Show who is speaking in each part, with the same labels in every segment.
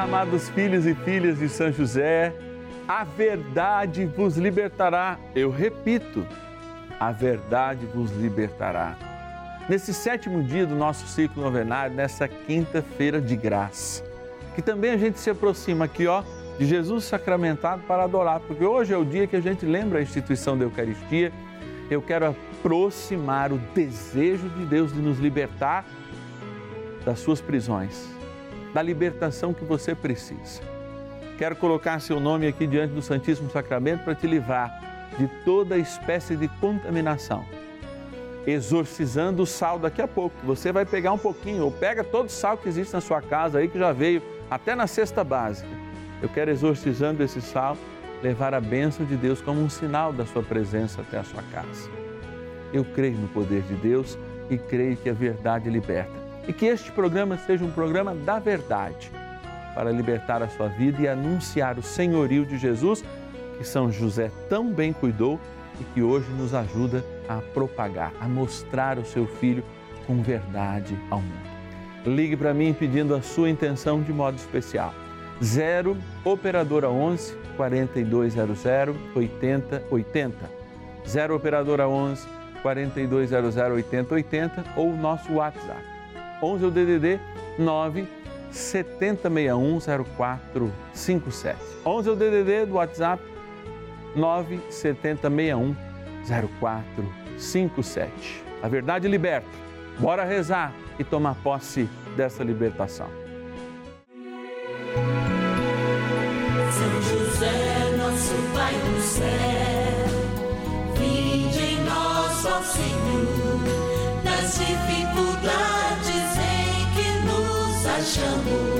Speaker 1: Amados filhos e filhas de São José. A verdade vos libertará. Eu repito, a verdade vos libertará. Nesse sétimo dia do nosso ciclo novenário, nessa quinta-feira de graça, que também a gente se aproxima aqui, ó, de Jesus sacramentado para adorar, porque hoje é o dia que a gente lembra a instituição da Eucaristia. Eu quero aproximar o desejo de Deus de nos libertar das suas prisões da libertação que você precisa. Quero colocar seu nome aqui diante do Santíssimo Sacramento para te livrar de toda espécie de contaminação. Exorcizando o sal daqui a pouco. Você vai pegar um pouquinho, ou pega todo o sal que existe na sua casa aí, que já veio até na cesta básica. Eu quero, exorcizando esse sal, levar a bênção de Deus como um sinal da sua presença até a sua casa. Eu creio no poder de Deus e creio que a verdade liberta e que este programa seja um programa da verdade, para libertar a sua vida e anunciar o senhorio de Jesus, que São José tão bem cuidou e que hoje nos ajuda a propagar, a mostrar o seu filho com verdade ao mundo. Ligue para mim pedindo a sua intenção de modo especial. 0 operadora 11 4200 8080. 0 operadora 11 4200 8080 ou nosso WhatsApp 11 é o DDD 9 70610457. 11 é o DDD do WhatsApp 9 70610457. A verdade liberta. Bora rezar e tomar posse dessa libertação.
Speaker 2: São José, nosso Pai do céu, vinde em nós, ó Senhor, nas dificuldades achamos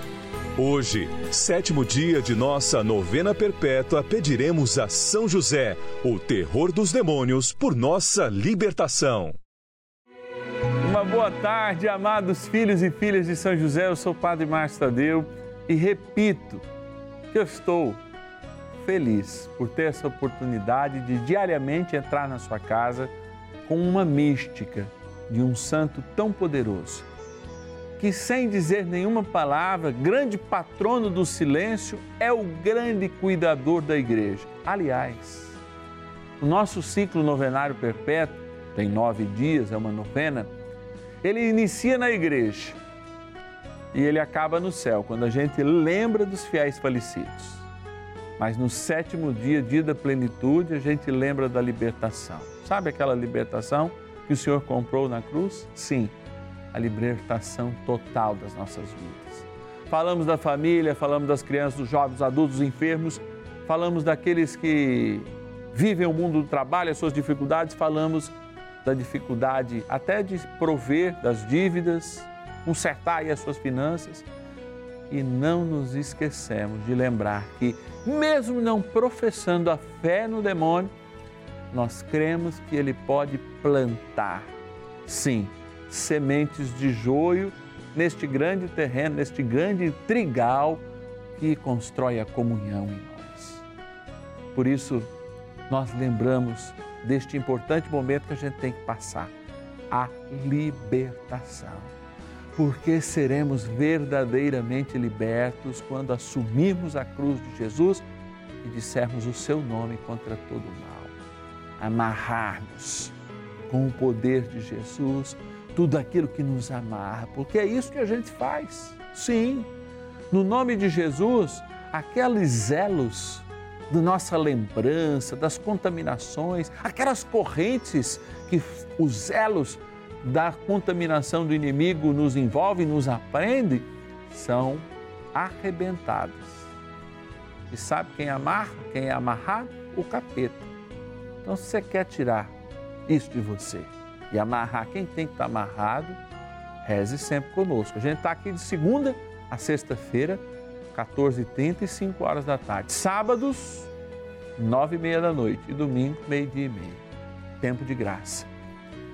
Speaker 3: Hoje, sétimo dia de nossa novena perpétua, pediremos a São José, o terror dos demônios, por nossa libertação.
Speaker 1: Uma boa tarde, amados filhos e filhas de São José. Eu sou o Padre Márcio Tadeu e repito que eu estou feliz por ter essa oportunidade de diariamente entrar na sua casa com uma mística de um santo tão poderoso que, sem dizer nenhuma palavra, grande patrono do silêncio, é o grande cuidador da igreja. Aliás, o nosso ciclo novenário perpétuo, tem nove dias, é uma novena, ele inicia na igreja e ele acaba no céu, quando a gente lembra dos fiéis falecidos. Mas no sétimo dia, dia da plenitude, a gente lembra da libertação. Sabe aquela libertação que o Senhor comprou na cruz? Sim a libertação total das nossas vidas. Falamos da família, falamos das crianças, dos jovens, dos adultos, dos enfermos, falamos daqueles que vivem o mundo do trabalho, as suas dificuldades, falamos da dificuldade até de prover das dívidas, consertar as suas finanças. E não nos esquecemos de lembrar que, mesmo não professando a fé no demônio, nós cremos que ele pode plantar, sim, sementes de joio neste grande terreno, neste grande trigal que constrói a comunhão em nós. Por isso, nós lembramos deste importante momento que a gente tem que passar a libertação. Porque seremos verdadeiramente libertos quando assumirmos a cruz de Jesus e dissermos o seu nome contra todo o mal. Amarrarmos com o poder de Jesus tudo aquilo que nos amarra, porque é isso que a gente faz. Sim, no nome de Jesus, aqueles elos da nossa lembrança, das contaminações, aquelas correntes que os elos da contaminação do inimigo nos envolvem, nos aprendem, são arrebentadas. E sabe quem amarra, quem é amarrado? O capeta. Então, se você quer tirar isso de você e amarrar quem tem que estar amarrado, reze sempre conosco. A gente está aqui de segunda a sexta-feira, 14h30 e 5 horas da tarde. Sábados, 9 e meia da noite. E domingo, meio-dia e meio. Tempo de graça.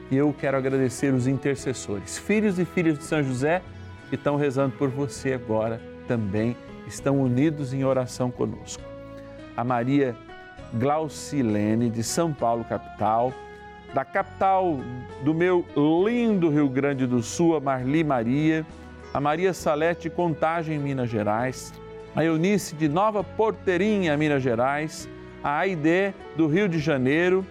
Speaker 1: E eu quero agradecer os intercessores, filhos e filhas de São José, que estão rezando por você agora também, estão unidos em oração conosco. A Maria Glaucilene, de São Paulo, capital, da capital do meu lindo Rio Grande do Sul, a Marli Maria, a Maria Salete Contagem, Minas Gerais, a Eunice de Nova Porteirinha, Minas Gerais, a Aide do Rio de Janeiro,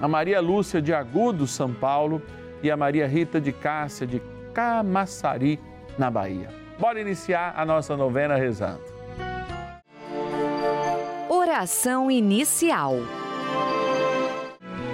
Speaker 1: a Maria Lúcia de Agudo, São Paulo e a Maria Rita de Cássia de Camaçari, na Bahia. Bora iniciar a nossa novena rezando.
Speaker 4: Oração inicial.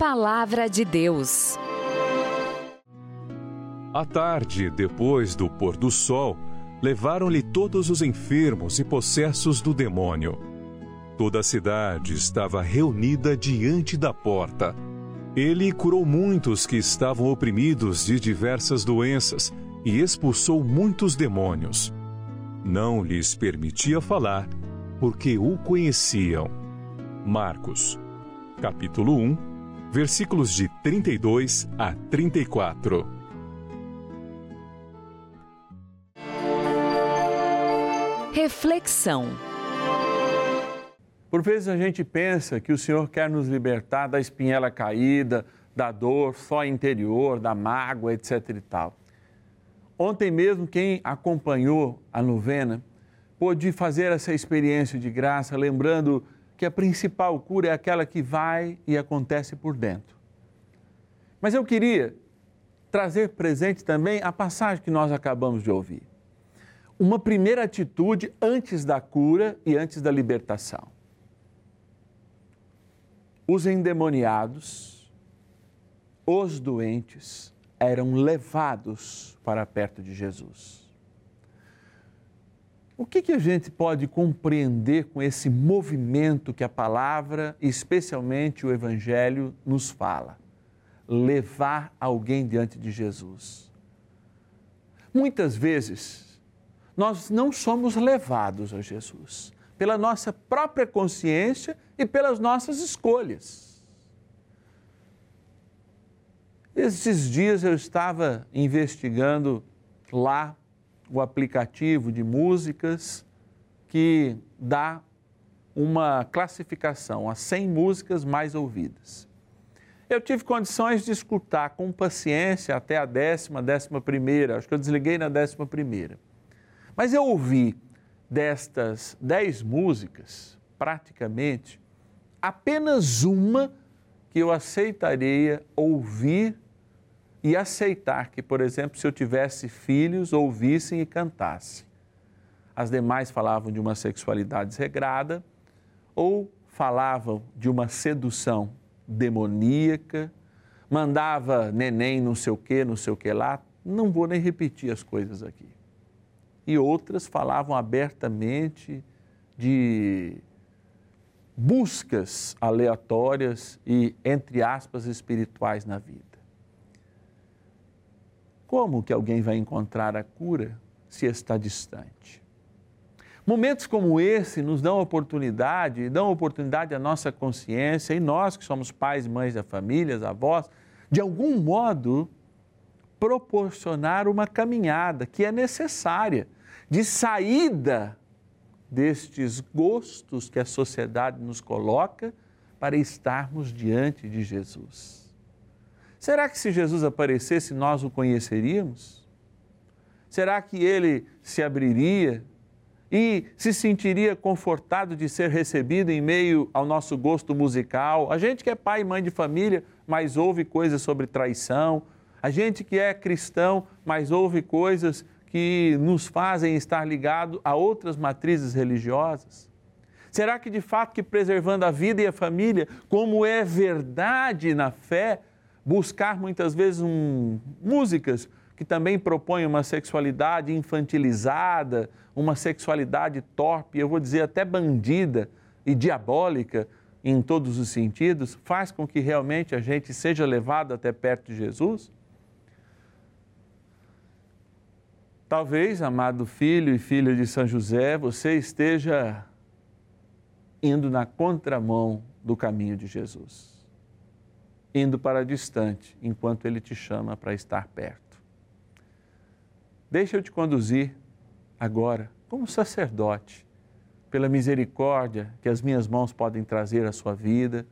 Speaker 4: Palavra de Deus.
Speaker 3: À tarde, depois do pôr do sol, levaram-lhe todos os enfermos e possessos do demônio. Toda a cidade estava reunida diante da porta. Ele curou muitos que estavam oprimidos de diversas doenças e expulsou muitos demônios. Não lhes permitia falar, porque o conheciam. Marcos, capítulo 1, versículos de 32 a 34.
Speaker 4: Reflexão.
Speaker 1: Por vezes a gente pensa que o Senhor quer nos libertar da espinhela caída, da dor só interior, da mágoa, etc e tal. Ontem mesmo, quem acompanhou a novena pôde fazer essa experiência de graça, lembrando que a principal cura é aquela que vai e acontece por dentro. Mas eu queria trazer presente também a passagem que nós acabamos de ouvir. Uma primeira atitude antes da cura e antes da libertação. Os endemoniados, os doentes, eram levados para perto de Jesus. O que, que a gente pode compreender com esse movimento que a palavra, especialmente o Evangelho, nos fala? Levar alguém diante de Jesus. Muitas vezes, nós não somos levados a Jesus pela nossa própria consciência e pelas nossas escolhas. Esses dias eu estava investigando lá o aplicativo de músicas que dá uma classificação, as 100 músicas mais ouvidas. Eu tive condições de escutar com paciência até a décima, décima primeira, acho que eu desliguei na décima primeira. Mas eu ouvi destas 10 músicas, praticamente, apenas uma que eu aceitaria ouvir e aceitar que, por exemplo, se eu tivesse filhos, ouvissem e cantassem. As demais falavam de uma sexualidade desregrada ou falavam de uma sedução demoníaca, mandava neném não sei o que, não sei o que lá. Não vou nem repetir as coisas aqui. E outras falavam abertamente de buscas aleatórias e, entre aspas, espirituais na vida. Como que alguém vai encontrar a cura se está distante? Momentos como esse nos dão oportunidade, dão oportunidade à nossa consciência e nós que somos pais mães da família, avós, de algum modo proporcionar uma caminhada que é necessária de saída destes gostos que a sociedade nos coloca para estarmos diante de Jesus. Será que se Jesus aparecesse, nós o conheceríamos? Será que ele se abriria e se sentiria confortado de ser recebido em meio ao nosso gosto musical? A gente que é pai e mãe de família, mas ouve coisas sobre traição. A gente que é cristão, mas ouve coisas que nos fazem estar ligado a outras matrizes religiosas. Será que de fato que preservando a vida e a família, como é verdade na fé, buscar muitas vezes um, músicas que também propõem uma sexualidade infantilizada, uma sexualidade torpe, eu vou dizer até bandida e diabólica em todos os sentidos, faz com que realmente a gente seja levado até perto de Jesus? Talvez, amado filho e filha de São José, você esteja indo na contramão do caminho de Jesus indo para distante, enquanto Ele te chama para estar perto. Deixa eu te conduzir agora, como sacerdote, pela misericórdia que as minhas mãos podem trazer à sua vida,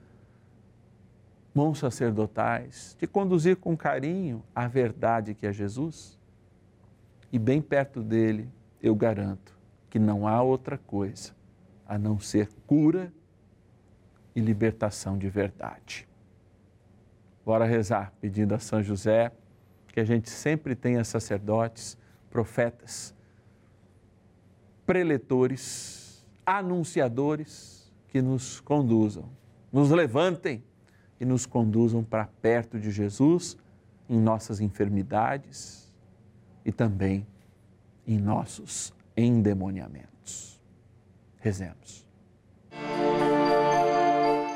Speaker 1: mãos sacerdotais, te conduzir com carinho à verdade que é Jesus. E bem perto dele, eu garanto que não há outra coisa a não ser cura e libertação de verdade. Bora rezar, pedindo a São José que a gente sempre tenha sacerdotes, profetas, preletores, anunciadores que nos conduzam, nos levantem e nos conduzam para perto de Jesus em nossas enfermidades e também em nossos endemoniamentos. Rezemos.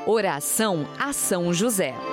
Speaker 4: Oração a São José.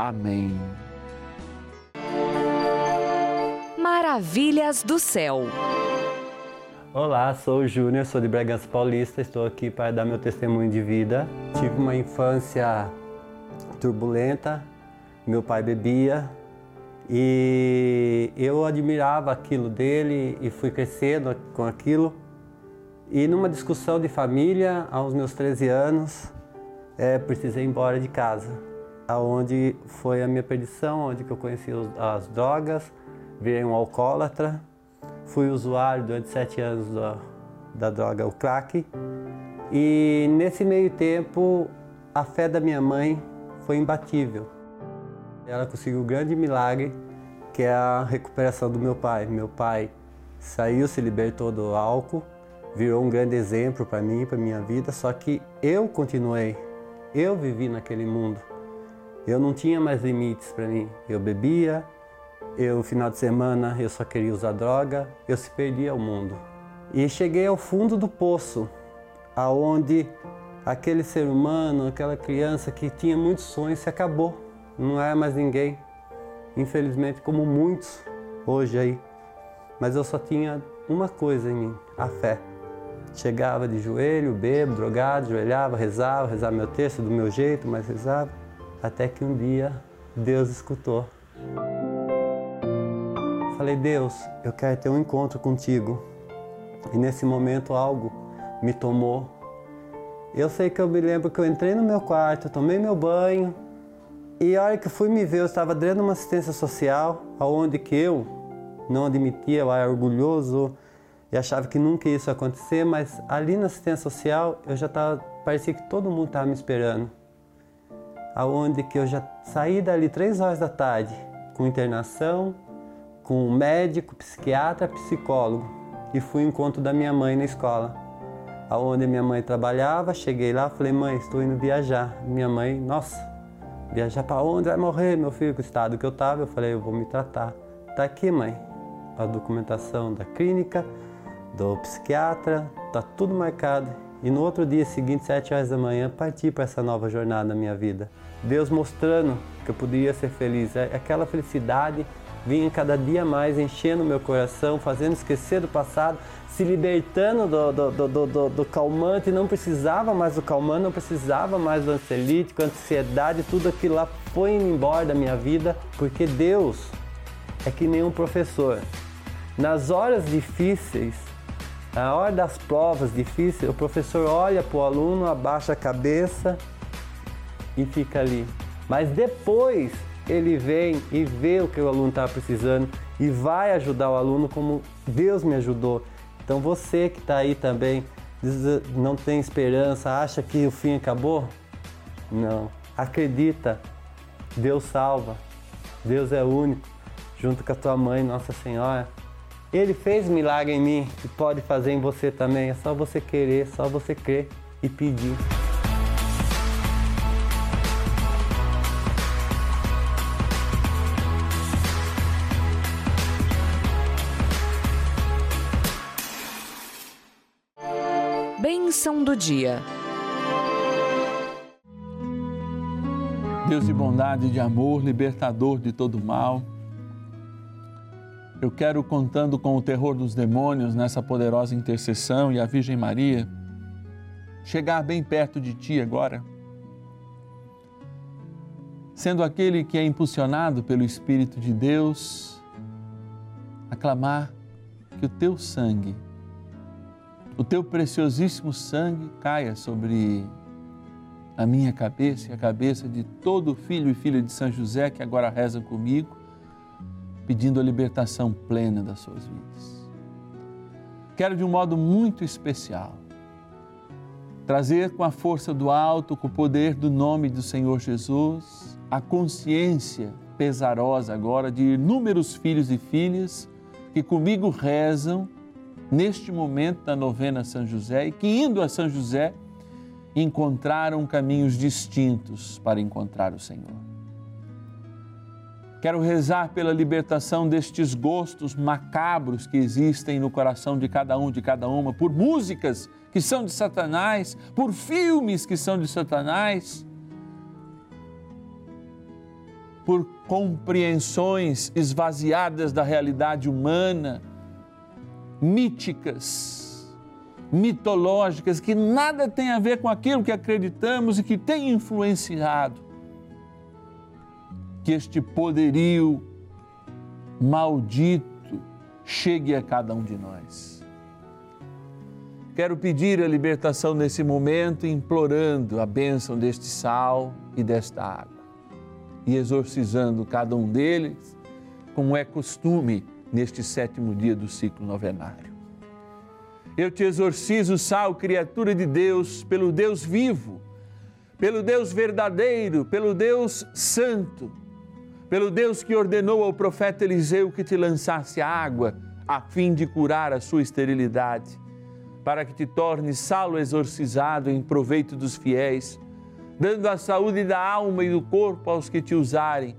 Speaker 1: Amém.
Speaker 4: Maravilhas do céu.
Speaker 5: Olá, sou o Júnior, sou de Bragança Paulista, estou aqui para dar meu testemunho de vida. Tive uma infância turbulenta, meu pai bebia e eu admirava aquilo dele e fui crescendo com aquilo. E numa discussão de família, aos meus 13 anos, é, precisei ir embora de casa, aonde foi a minha perdição, onde eu conheci as drogas, virei um alcoólatra, fui usuário durante sete anos da, da droga, o crack. E nesse meio tempo, a fé da minha mãe foi imbatível. Ela conseguiu um grande milagre, que é a recuperação do meu pai. Meu pai saiu, se libertou do álcool, virou um grande exemplo para mim, para minha vida, só que eu continuei. Eu vivi naquele mundo. Eu não tinha mais limites para mim. Eu bebia, eu final de semana eu só queria usar droga, eu se perdia ao mundo. E cheguei ao fundo do poço, aonde aquele ser humano, aquela criança que tinha muitos sonhos se acabou. Não era mais ninguém. Infelizmente, como muitos hoje aí. Mas eu só tinha uma coisa em mim, a fé. Chegava de joelho, bebo, drogado, joelhava, rezava, rezava meu texto do meu jeito, mas rezava. Até que um dia Deus escutou. Falei, Deus, eu quero ter um encontro contigo. E nesse momento algo me tomou. Eu sei que eu me lembro que eu entrei no meu quarto, tomei meu banho, e a hora que fui me ver, eu estava dentro de uma assistência social, aonde que eu não admitia, eu era orgulhoso e achava que nunca isso ia acontecer, mas ali na assistência social eu já estava, parecia que todo mundo estava me esperando. Aonde que eu já saí dali três horas da tarde, com internação, com médico, psiquiatra, psicólogo, e fui ao encontro da minha mãe na escola. Aonde minha mãe trabalhava, cheguei lá, falei, mãe, estou indo viajar. Minha mãe, nossa, viajar para onde? Vai morrer, meu filho, com o estado que eu estava. Eu falei, eu vou me tratar. Tá aqui, mãe, a documentação da clínica, do psiquiatra, tá tudo marcado. E no outro dia seguinte, sete horas da manhã, parti para essa nova jornada na minha vida. Deus mostrando que eu poderia ser feliz. É- Aquela felicidade vinha cada dia mais enchendo meu coração, fazendo esquecer do passado, se libertando do, do, do, do, do- calmante. Não precisava mais do calmante, não precisava mais do ansiolítico, ansiedade, tudo aquilo lá foi indo embora da minha vida, porque Deus é que nem um professor. Nas horas difíceis, na hora das provas difíceis, o professor olha para o aluno, abaixa a cabeça e fica ali. Mas depois ele vem e vê o que o aluno está precisando e vai ajudar o aluno como Deus me ajudou. Então você que está aí também, não tem esperança, acha que o fim acabou? Não. Acredita, Deus salva, Deus é único, junto com a tua mãe, Nossa Senhora. Ele fez milagre em mim e pode fazer em você também. É só você querer, só você crer. e pedir.
Speaker 4: Bênção do dia.
Speaker 1: Deus de bondade e de amor, libertador de todo mal. Eu quero, contando com o terror dos demônios nessa poderosa intercessão e a Virgem Maria, chegar bem perto de Ti agora, sendo aquele que é impulsionado pelo Espírito de Deus, aclamar que o Teu sangue, o Teu preciosíssimo sangue caia sobre a minha cabeça e a cabeça de todo filho e filha de São José que agora reza comigo, pedindo a libertação plena das suas vidas. Quero de um modo muito especial trazer com a força do alto, com o poder do nome do Senhor Jesus, a consciência pesarosa agora de inúmeros filhos e filhas que comigo rezam neste momento da novena São José e que indo a São José encontraram caminhos distintos para encontrar o Senhor. Quero rezar pela libertação destes gostos macabros que existem no coração de cada um, de cada uma, por músicas que são de Satanás, por filmes que são de Satanás, por compreensões esvaziadas da realidade humana, míticas, mitológicas, que nada tem a ver com aquilo que acreditamos e que tem influenciado. Que este poderio maldito chegue a cada um de nós. Quero pedir a libertação nesse momento, implorando a bênção deste sal e desta água, e exorcizando cada um deles, como é costume neste sétimo dia do ciclo novenário. Eu te exorcizo, sal, criatura de Deus, pelo Deus vivo, pelo Deus verdadeiro, pelo Deus santo, pelo Deus que ordenou ao profeta Eliseu que te lançasse água a fim de curar a sua esterilidade, para que te tornes salo exorcizado em proveito dos fiéis, dando a saúde da alma e do corpo aos que te usarem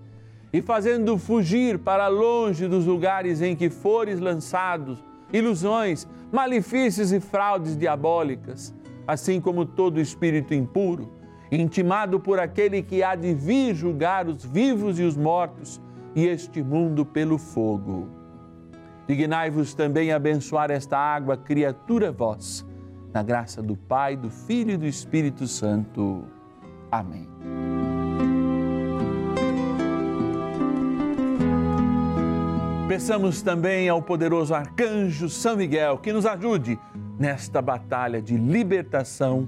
Speaker 1: e fazendo fugir para longe dos lugares em que fores lançados ilusões, malefícios e fraudes diabólicas, assim como todo espírito impuro, intimado por aquele que há de vir julgar os vivos e os mortos e este mundo pelo fogo. Dignai-vos também abençoar esta água, criatura vós, na graça do Pai, do Filho e do Espírito Santo. Amém. Peçamos também ao poderoso arcanjo São Miguel que nos ajude nesta batalha de libertação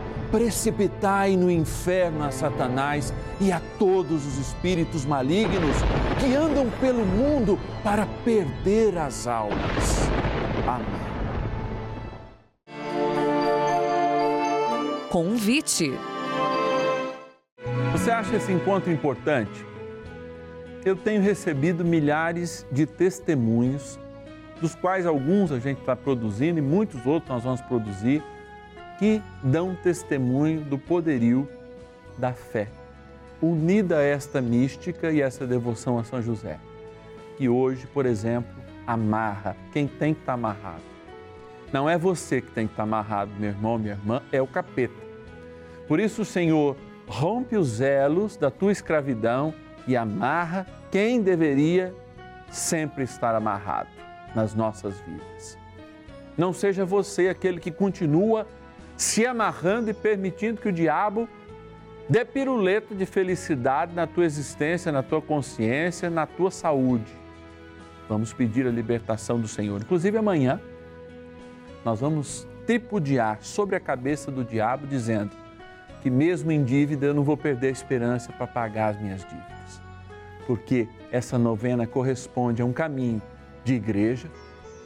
Speaker 1: precipitai no inferno a Satanás e a todos os espíritos malignos que andam pelo mundo para perder as almas. Amém.
Speaker 4: Convite.
Speaker 1: Você acha esse encontro importante? Eu tenho recebido milhares de testemunhos, dos quais alguns a gente está produzindo e muitos outros nós vamos produzir, que dão testemunho do poderio da fé, unida a esta mística e essa devoção a São José, que hoje, por exemplo, amarra quem tem que estar amarrado. Não é você que tem que estar amarrado, meu irmão, minha irmã, é o capeta. Por isso, Senhor rompe os elos da tua escravidão e amarra quem deveria sempre estar amarrado nas nossas vidas. Não seja você aquele que continua se amarrando e permitindo que o diabo dê piruleta de felicidade na tua existência, na tua consciência, na tua saúde. Vamos pedir a libertação do Senhor. Inclusive amanhã nós vamos tripudiar sobre a cabeça do diabo, dizendo que mesmo em dívida eu não vou perder a esperança para pagar as minhas dívidas. Porque essa novena corresponde a um caminho de igreja,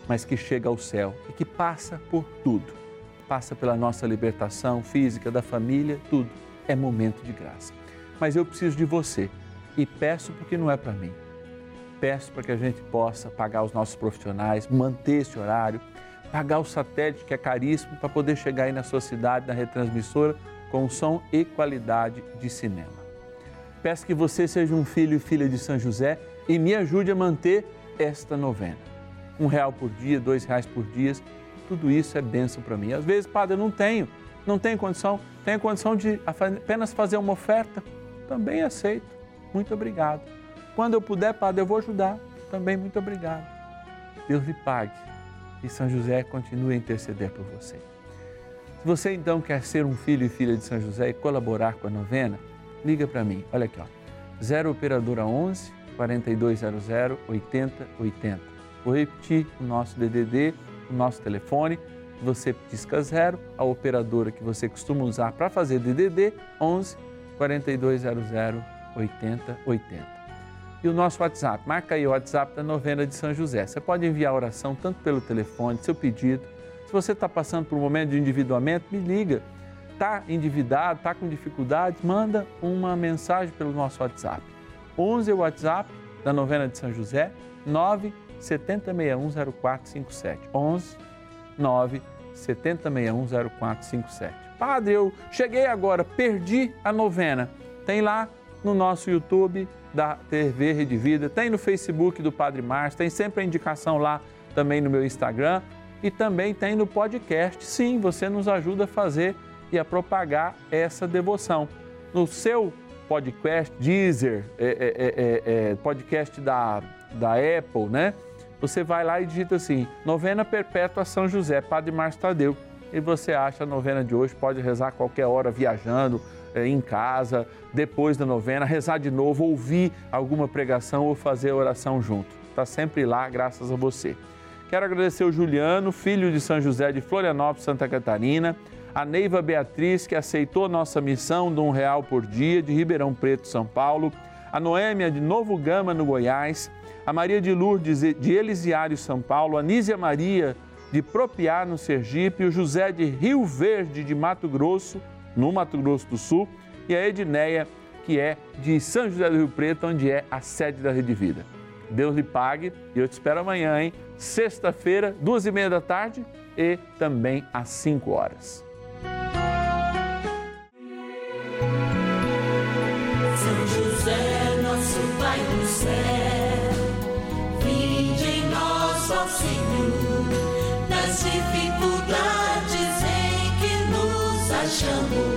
Speaker 1: mas que chega ao céu e que passa por tudo. Passa pela nossa libertação física, da família, tudo. É momento de graça. Mas eu preciso de você e peço porque não é para mim. Peço para que a gente possa pagar os nossos profissionais, manter esse horário, pagar o satélite que é caríssimo para poder chegar aí na sua cidade, na retransmissora, com som e qualidade de cinema. Peço que você seja um filho e filha de São José e me ajude a manter esta novena. Um real por dia, dois reais por dia, tudo isso é bênção para mim. Às vezes, padre, eu não tenho, não tenho condição, tenho condição de apenas fazer uma oferta, também aceito. Muito obrigado. Quando eu puder, padre, eu vou ajudar. Também muito obrigado. Deus lhe pague e São José continue a interceder por você. Se você então quer ser um filho e filha de São José e colaborar com a novena, liga para mim. Olha aqui, ó. 0 operadora 11 4200 8080. Vou repetir o nosso DDD, o nosso telefone. Você pisca zero, a operadora que você costuma usar para fazer DDD 11 4200 8080 e o nosso WhatsApp. Marca aí o WhatsApp da novena de São José. Você pode enviar oração tanto pelo telefone, seu pedido. Se você está passando por um momento de endividamento, me liga. Está endividado, está com dificuldades, manda uma mensagem pelo nosso WhatsApp. 11 é o WhatsApp da novena de São José, 9 70610457. 11 9 70610457. Padre, eu cheguei agora, perdi a novena. Tem lá no nosso YouTube da TV Rede Vida, tem no Facebook do Padre Márcio, tem sempre a indicação lá também no meu Instagram e também tem no podcast. Sim, você nos ajuda a fazer e a propagar essa devoção. No seu podcast, Deezer, é, é, é, podcast da, da Apple, né? Você vai lá e digita assim, Novena Perpétua São José, Padre Márcio Tadeu. E você acha a novena de hoje, pode rezar qualquer hora viajando, em casa, depois da novena, rezar de novo, ouvir alguma pregação ou fazer oração junto. Está sempre lá, graças a você. Quero agradecer o Juliano, filho de São José de Florianópolis, Santa Catarina, a Neiva Beatriz, que aceitou nossa missão de um real por dia, de Ribeirão Preto, São Paulo, a Noêmia de Novo Gama, no Goiás, a Maria de Lourdes de Elisiário, São Paulo, a Nízia Maria de Propiá, no Sergipe, o José de Rio Verde, de Mato Grosso, no Mato Grosso do Sul, e a Edneia, que é de São José do Rio Preto, onde é a sede da Rede Vida. Deus lhe pague e eu te espero amanhã, hein? Sexta-feira, duas e meia da tarde e também às cinco horas.
Speaker 2: Senhor, nas dificuldades em que nos achamos.